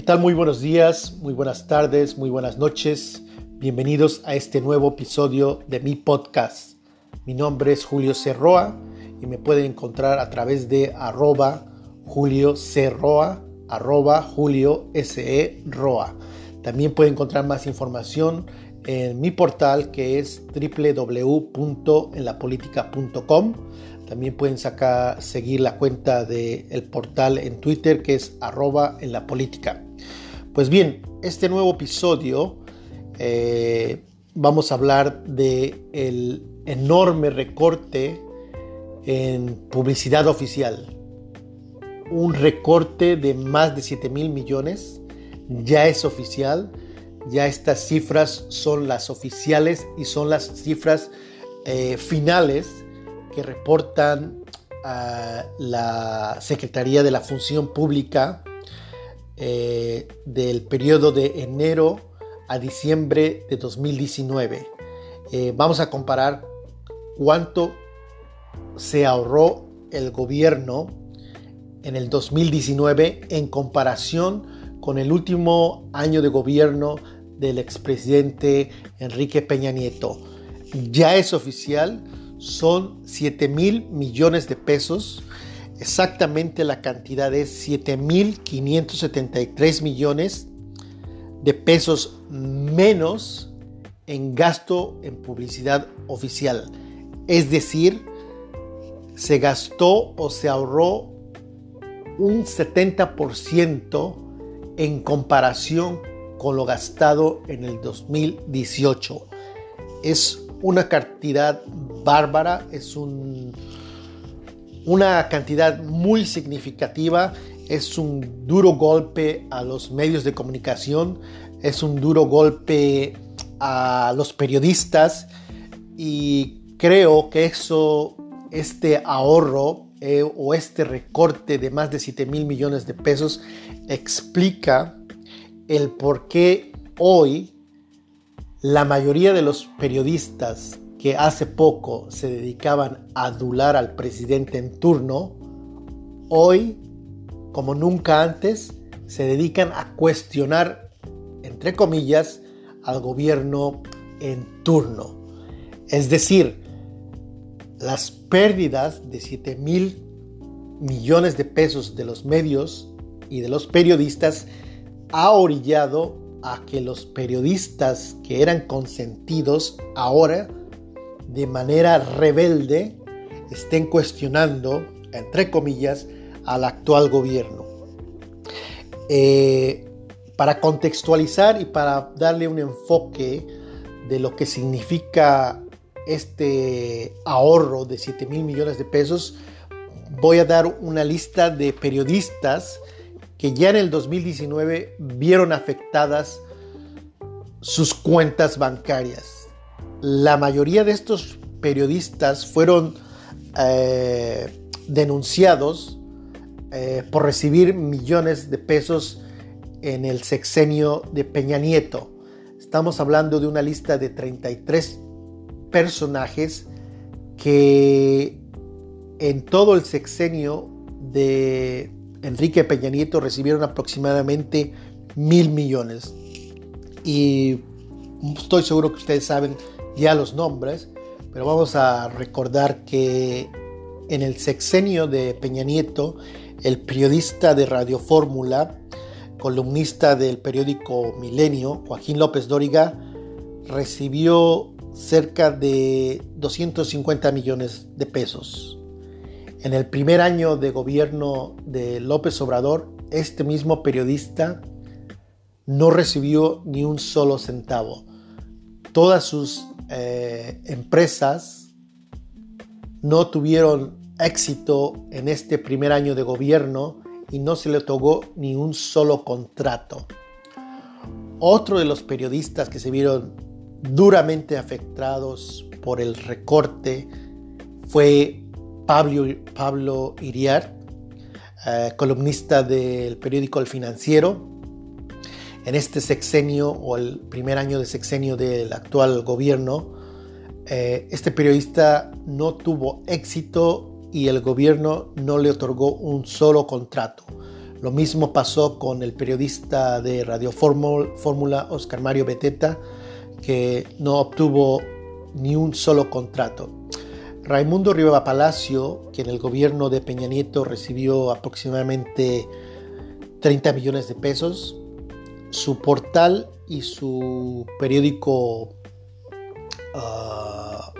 ¿Qué tal? Muy buenos días, muy buenas tardes, muy buenas noches. Bienvenidos a este nuevo episodio de mi podcast. Mi nombre es Julio Cerroa y me pueden encontrar a través de arroba Julio Cerroa, Julio. Roa. También pueden encontrar más información en mi portal que es www.enlapolitica.com. También pueden seguir la cuenta del portal en Twitter que es arroba en la política. Pues bien, este nuevo episodio eh, vamos a hablar de enorme recorte en publicidad oficial. Un recorte de más de 7 mil millones ya es oficial. Ya estas cifras son las oficiales y son las cifras eh, finales que reportan a la Secretaría de la Función Pública eh, del periodo de enero a diciembre de 2019. Eh, vamos a comparar cuánto se ahorró el gobierno en el 2019 en comparación con el último año de gobierno del expresidente Enrique Peña Nieto. Ya es oficial, son 7 mil millones de pesos exactamente la cantidad es 7.573 millones de pesos menos en gasto en publicidad oficial. Es decir, se gastó o se ahorró un 70% en comparación con lo gastado en el 2018. Es una cantidad bárbara, es un una cantidad muy significativa. Es un duro golpe a los medios de comunicación, es un duro golpe a los periodistas y creo que eso, este ahorro eh, o este recorte de más de 7 mil millones de pesos explica el por qué hoy la mayoría de los periodistas que hace poco se dedicaban a adular al presidente en turno, hoy, como nunca antes, se dedican a cuestionar, entre comillas, al gobierno en turno. Es decir, las pérdidas de 7 mil millones de pesos de los medios y de los periodistas ha orillado a que los periodistas que eran consentidos ahora de manera rebelde estén cuestionando, entre comillas, al actual gobierno. Eh, para contextualizar y para darle un enfoque de lo que significa este ahorro de 7 mil millones de pesos, voy a dar una lista de periodistas que ya en el 2019 vieron afectadas sus cuentas bancarias la mayoría de estos periodistas fueron eh, denunciados eh, por recibir millones de pesos en el sexenio de Peña Nieto. Estamos hablando de una lista de 33 personajes que en todo el sexenio de Enrique Peña Nieto recibieron aproximadamente mil millones. Y estoy seguro que ustedes saben ya los nombres, pero vamos a recordar que en el sexenio de Peña Nieto, el periodista de Radio Fórmula, columnista del periódico Milenio, Joaquín López Dóriga, recibió cerca de 250 millones de pesos. En el primer año de gobierno de López Obrador, este mismo periodista no recibió ni un solo centavo. Todas sus eh, empresas no tuvieron éxito en este primer año de gobierno y no se le otorgó ni un solo contrato. Otro de los periodistas que se vieron duramente afectados por el recorte fue Pablo, Pablo Iriar, eh, columnista del periódico El Financiero, en este sexenio o el primer año de sexenio del actual gobierno, eh, este periodista no tuvo éxito y el gobierno no le otorgó un solo contrato. Lo mismo pasó con el periodista de Radio Fórmula Oscar Mario Beteta, que no obtuvo ni un solo contrato. Raimundo Rivera Palacio, que en el gobierno de Peña Nieto recibió aproximadamente 30 millones de pesos, su portal y su periódico ah,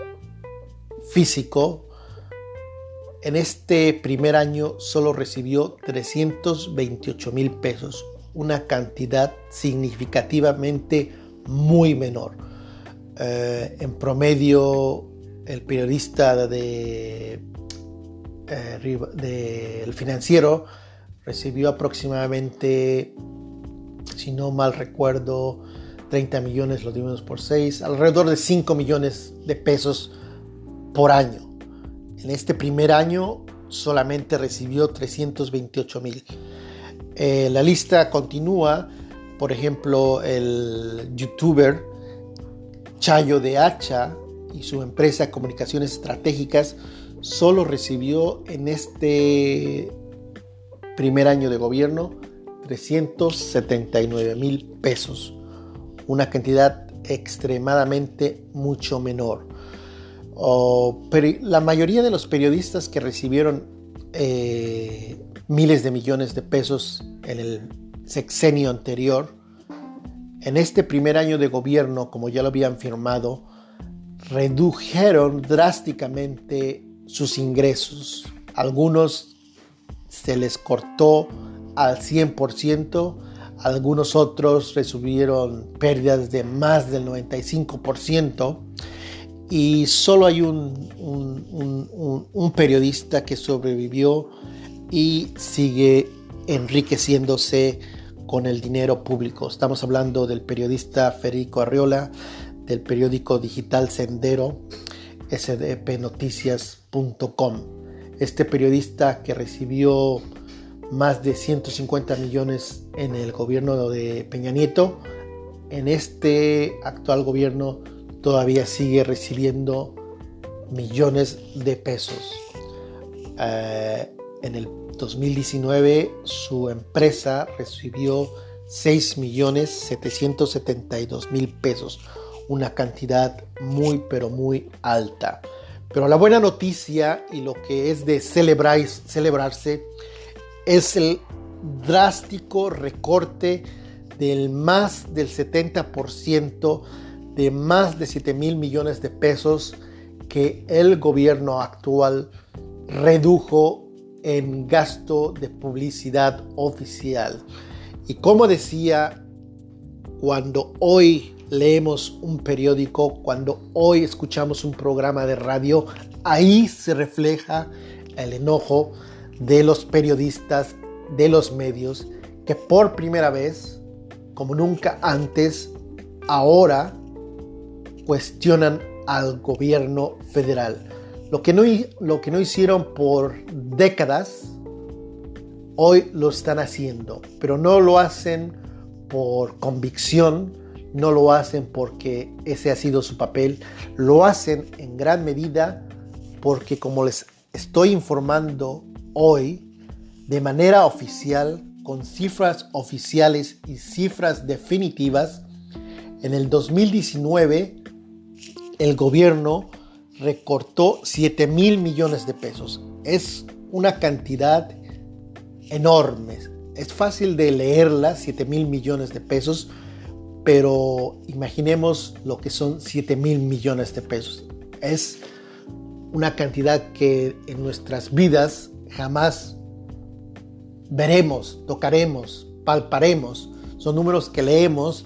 físico en este primer año solo recibió 328 mil pesos, una cantidad significativamente muy menor. Eh, en promedio, el periodista de, eh, financiero recibió aproximadamente, si no mal recuerdo, 30 millones, lo dimos por 6, alrededor de 5 millones de pesos por año. En este primer año solamente recibió 328 mil. Eh, la lista continúa, por ejemplo, el youtuber Chayo de Hacha y su empresa Comunicaciones Estratégicas solo recibió en este primer año de gobierno 379 mil pesos, una cantidad extremadamente mucho menor la mayoría de los periodistas que recibieron eh, miles de millones de pesos en el sexenio anterior, en este primer año de gobierno, como ya lo habían firmado, redujeron drásticamente sus ingresos. Algunos se les cortó al 100%, algunos otros recibieron pérdidas de más del 95% y solo hay un, periodista que sobrevivió y sigue enriqueciéndose con el dinero público. Estamos hablando del periodista Federico Arriola, del periódico digital Sendero, sdpnoticias.com. Este periodista que recibió más de 150 millones en el gobierno de Peña Nieto, en este actual gobierno todavía sigue recibiendo millones de pesos. Eh, en el 2019 su empresa recibió 6 millones 772 mil pesos, una cantidad muy pero muy alta. Pero la buena noticia y lo que es de celebrar, celebrarse es el drástico recorte del más del 70% de más de 7 mil millones de pesos que el gobierno actual redujo en gasto de publicidad oficial. Y como decía, cuando hoy leemos un periódico, cuando hoy escuchamos un programa de radio, ahí se refleja el enojo de los periodistas, de los medios, que por primera vez, como nunca antes, ahora cuestionan al gobierno federal. Lo que no, lo que no hicieron por décadas, hoy lo están haciendo, pero no lo hacen por convicción, no lo hacen porque ese ha sido su papel, lo hacen en gran medida porque como les estoy informando hoy, de manera oficial, con cifras oficiales y cifras definitivas, en el 2019 el gobierno recortó 7 mil millones de pesos. Es una cantidad enorme. Es fácil de leerla, 7 mil millones de pesos, pero imaginemos lo que son 7 mil millones de pesos. Es una cantidad que en nuestras vidas jamás veremos, tocaremos, palparemos. Son números que leemos,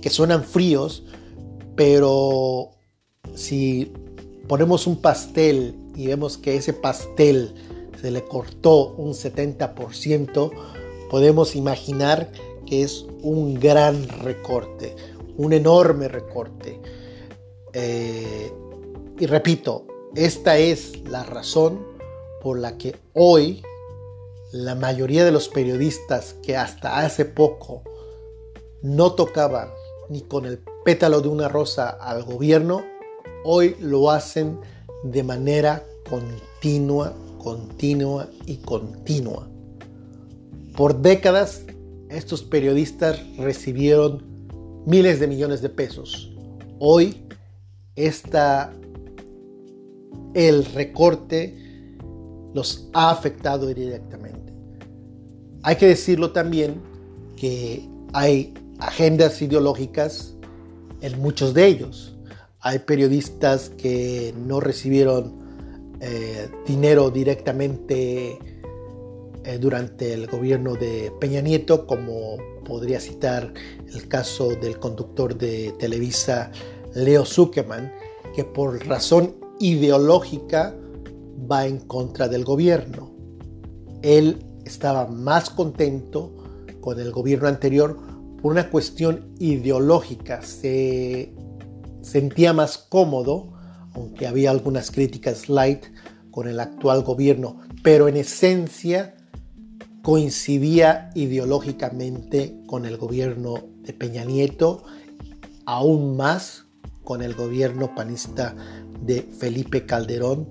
que suenan fríos, pero si ponemos un pastel y vemos que ese pastel se le cortó un 70%, podemos imaginar que es un gran recorte, un enorme recorte. Eh, y repito, esta es la razón por la que hoy la mayoría de los periodistas que hasta hace poco no tocaban ni con el pétalo de una rosa al gobierno, hoy lo hacen de manera continua, continua y continua. Por décadas, estos periodistas recibieron miles de millones de pesos. Hoy, esta, el recorte los ha afectado directamente. Hay que decirlo también que hay agendas ideológicas en muchos de ellos. Hay periodistas que no recibieron eh, dinero directamente eh, durante el gobierno de Peña Nieto, como podría citar el caso del conductor de Televisa, Leo Zuckerman, que por razón ideológica va en contra del gobierno. Él estaba más contento con el gobierno anterior por una cuestión ideológica. Se sentía más cómodo, aunque había algunas críticas light con el actual gobierno, pero en esencia coincidía ideológicamente con el gobierno de Peña Nieto, aún más con el gobierno panista de Felipe Calderón,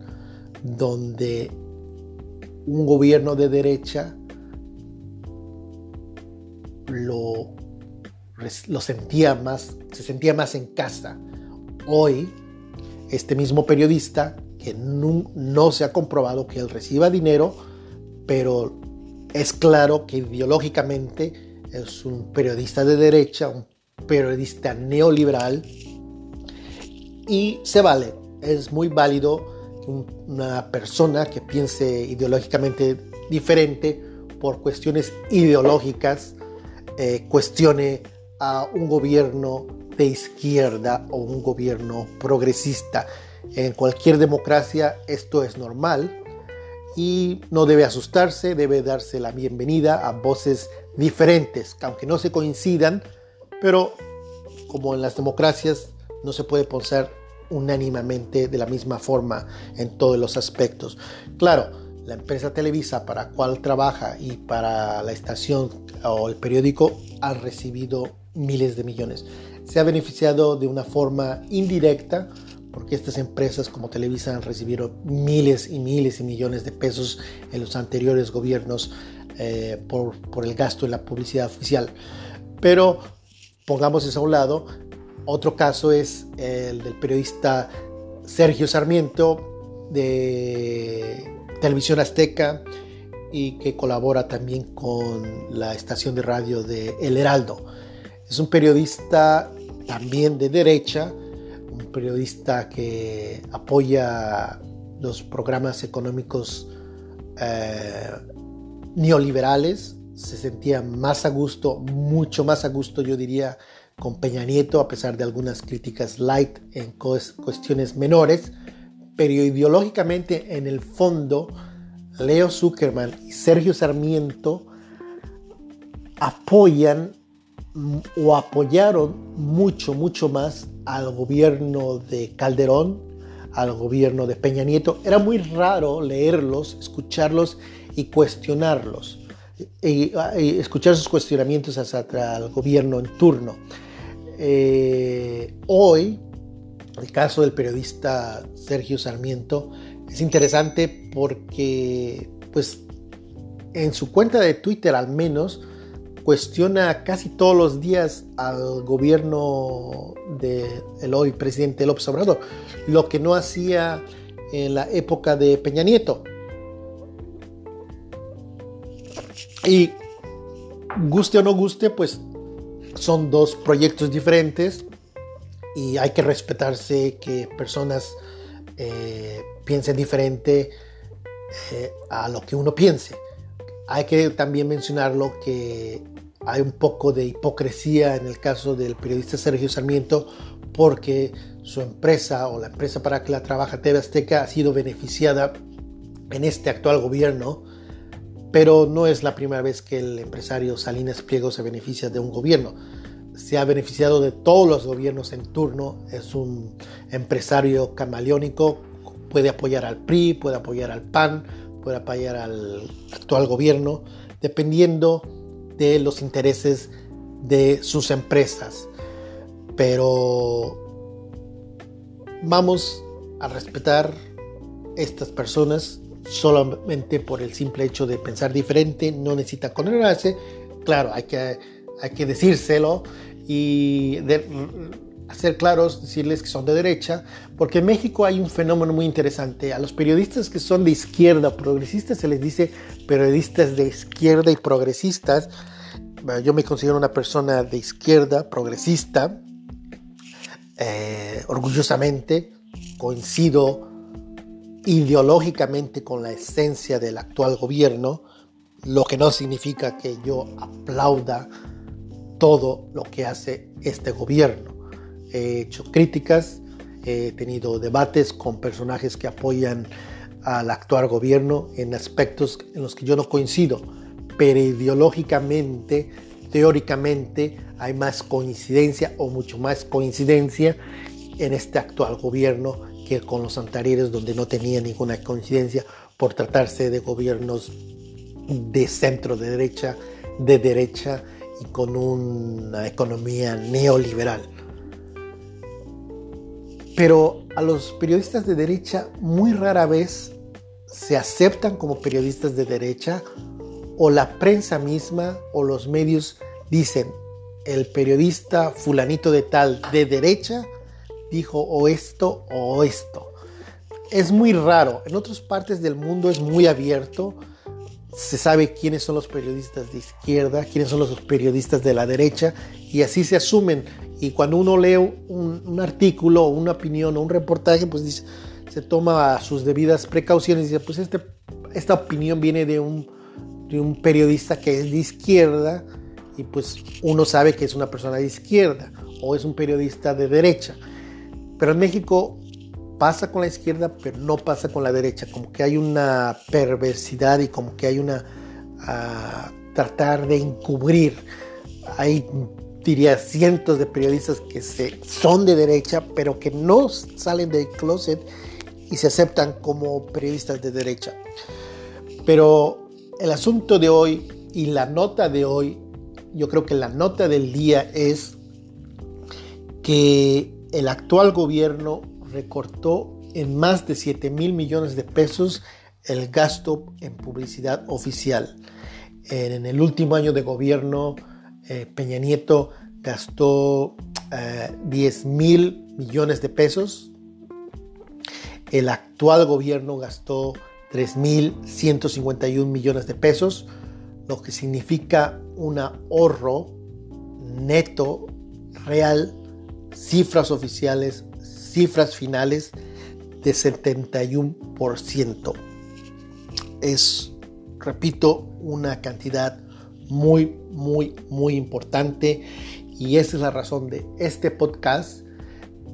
donde un gobierno de derecha lo, lo sentía más, se sentía más en casa. Hoy, este mismo periodista, que no, no se ha comprobado que él reciba dinero, pero es claro que ideológicamente es un periodista de derecha, un periodista neoliberal y se vale, es muy válido que una persona que piense ideológicamente diferente por cuestiones ideológicas eh, cuestione a un gobierno de izquierda o un gobierno progresista. En cualquier democracia esto es normal, y no debe asustarse, debe darse la bienvenida a voces diferentes, aunque no se coincidan, pero como en las democracias no se puede pensar unánimemente de la misma forma en todos los aspectos. Claro, la empresa Televisa para cual trabaja y para la estación o el periódico ha recibido miles de millones. Se ha beneficiado de una forma indirecta porque estas empresas como Televisa han recibido miles y miles y millones de pesos en los anteriores gobiernos eh, por, por, el gasto en la publicidad oficial. Pero pongamos eso a un lado. Otro caso es el del periodista Sergio Sarmiento de Televisión Azteca y que colabora también con la estación de radio de El Heraldo. Es un periodista también de derecha, un periodista que apoya los programas económicos eh, neoliberales, se sentía más a gusto, mucho más a gusto yo diría, con Peña Nieto, a pesar de algunas críticas light en cuestiones menores, pero ideológicamente en el fondo, Leo Zuckerman y Sergio Sarmiento apoyan o apoyaron mucho, mucho más al gobierno de Calderón, al gobierno de Peña Nieto. Era muy raro leerlos, escucharlos y cuestionarlos, y, escuchar sus cuestionamientos hacia el gobierno en turno. Eh, hoy, el caso del periodista Sergio Sarmiento es interesante porque, pues, en su cuenta de Twitter al menos, cuestiona casi todos los días al gobierno del hoy presidente López Obrador, lo que no hacía en la época de Peña Nieto. Y guste o no guste, pues son dos proyectos diferentes y hay que respetarse que personas eh, piensen diferente eh, a lo que uno piense. Hay que también mencionarlo que hay un poco de hipocresía en el caso del periodista Sergio Sarmiento porque su empresa o la empresa para que la trabaja TV Azteca ha sido beneficiada en este actual gobierno, pero no es la primera vez que el empresario Salinas Pliego se beneficia de un gobierno. Se ha beneficiado de todos los gobiernos en turno, es un empresario camaleónico, puede apoyar al PRI, puede apoyar al PAN, puede apoyar al actual gobierno, dependiendo de los intereses de sus empresas. Pero vamos a respetar estas personas, solamente por el simple hecho de pensar diferente, no necesita condenarse. Claro, hay que, hay que decírselo y hacer claros, decirles que son de derecha, porque en México hay un fenómeno muy interesante. A los periodistas que son de izquierda, progresistas, se les dice periodistas de izquierda y progresistas. Yo me considero una persona de izquierda, progresista, eh, orgullosamente, coincido ideológicamente con la esencia del actual gobierno, lo que no significa que yo aplauda todo lo que hace este gobierno. He hecho críticas, he tenido debates con personajes que apoyan al actual gobierno en aspectos en los que yo no coincido, pero ideológicamente, teóricamente, hay más coincidencia o mucho más coincidencia en este actual gobierno que con los anteriores donde no tenía ninguna coincidencia por tratarse de gobiernos de centro de derecha, de derecha y con una economía neoliberal. Pero a los periodistas de derecha muy rara vez se aceptan como periodistas de derecha o la prensa misma o los medios dicen el periodista fulanito de tal de derecha dijo o esto o esto. Es muy raro. En otras partes del mundo es muy abierto. Se sabe quiénes son los periodistas de izquierda, quiénes son los periodistas de la derecha y así se asumen. Y cuando uno lee un, artículo, una opinión o un reportaje, pues se toma sus debidas precauciones y dice, pues este, esta opinión viene de un, de un periodista que es de izquierda y pues uno sabe que es una persona de izquierda o es un periodista de derecha. Pero en México pasa con la izquierda, pero no pasa con la derecha. Como que hay una perversidad y como que hay una tratar de encubrir. Hay, diría, cientos de periodistas que se, son de derecha, pero que no salen del closet y se aceptan como periodistas de derecha. Pero el asunto de hoy y la nota de hoy, yo creo que la nota del día es que el actual gobierno recortó en más de 7 mil millones de pesos el gasto en publicidad oficial. En el último año de gobierno, eh, Peña Nieto gastó 10 eh, mil millones de pesos. El actual gobierno gastó 3.151 millones de pesos, lo que significa un ahorro neto real cifras oficiales, cifras finales de 71%. Es, repito, una cantidad muy, muy, muy importante y esa es la razón de este podcast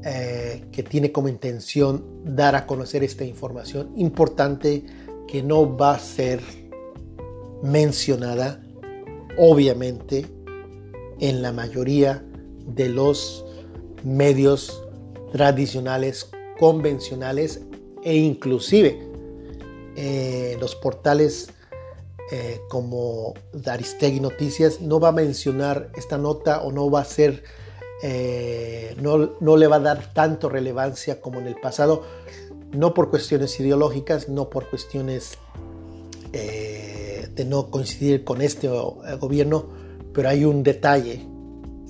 eh, que tiene como intención dar a conocer esta información importante que no va a ser mencionada obviamente en la mayoría de los medios tradicionales, convencionales e inclusive eh, los portales eh, como Daristegui Noticias no va a mencionar esta nota o no va a ser, eh, no, no le va a dar tanto relevancia como en el pasado, no por cuestiones ideológicas, no por cuestiones de no coincidir con este gobierno, pero hay un detalle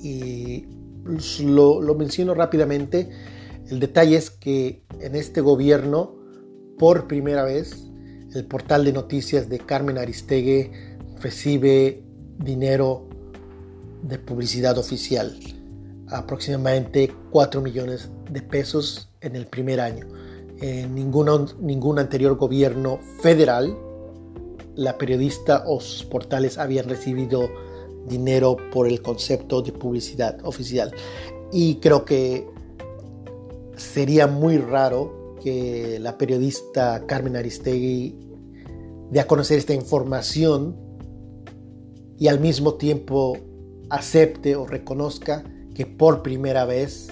y lo, menciono rápidamente. El detalle es que en este gobierno, por primera vez, el portal de noticias de Carmen Aristegui recibe dinero de publicidad oficial, aproximadamente 4 millones de pesos en el primer año. En ningún, ningún anterior gobierno federal, la periodista o sus portales habían recibido dinero por el concepto de publicidad oficial. Y creo que sería muy raro que la periodista Carmen Aristegui dé a conocer esta información y al mismo tiempo acepte o reconozca que por primera vez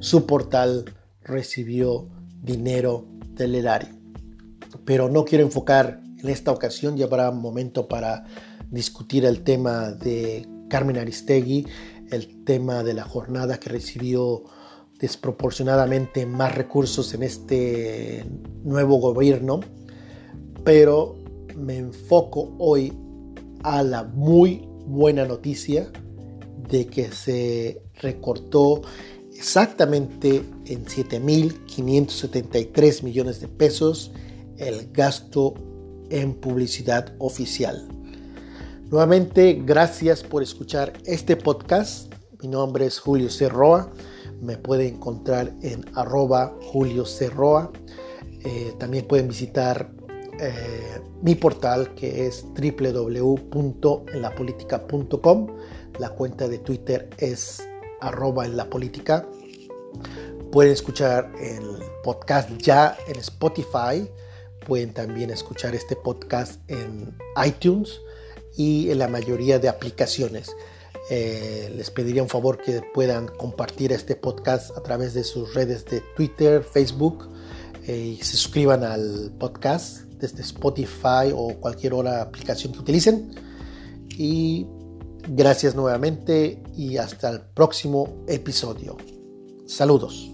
su portal recibió dinero del erario. Pero no quiero enfocar en esta ocasión, ya habrá momento para discutir el tema de Carmen Aristegui, el tema de la jornada que recibió desproporcionadamente más recursos en este nuevo gobierno. pero me enfoco hoy a la muy buena noticia de que se recortó exactamente en 7.573 millones de pesos el gasto en publicidad oficial. Nuevamente, gracias por escuchar este podcast. Mi nombre es Julio Cerroa. Me pueden encontrar en arroba Julio Cerroa. Eh, también pueden visitar eh, mi portal que es www.enlapolitica.com. La cuenta de Twitter es arroba en la política. Pueden escuchar el podcast ya en Spotify. Pueden también escuchar este podcast en iTunes y en la mayoría de aplicaciones. Eh, les pediría un favor que puedan compartir este podcast a través de sus redes de Twitter, Facebook eh, y se suscriban al podcast desde Spotify o cualquier otra aplicación que utilicen. Y gracias nuevamente y hasta el próximo episodio. Saludos.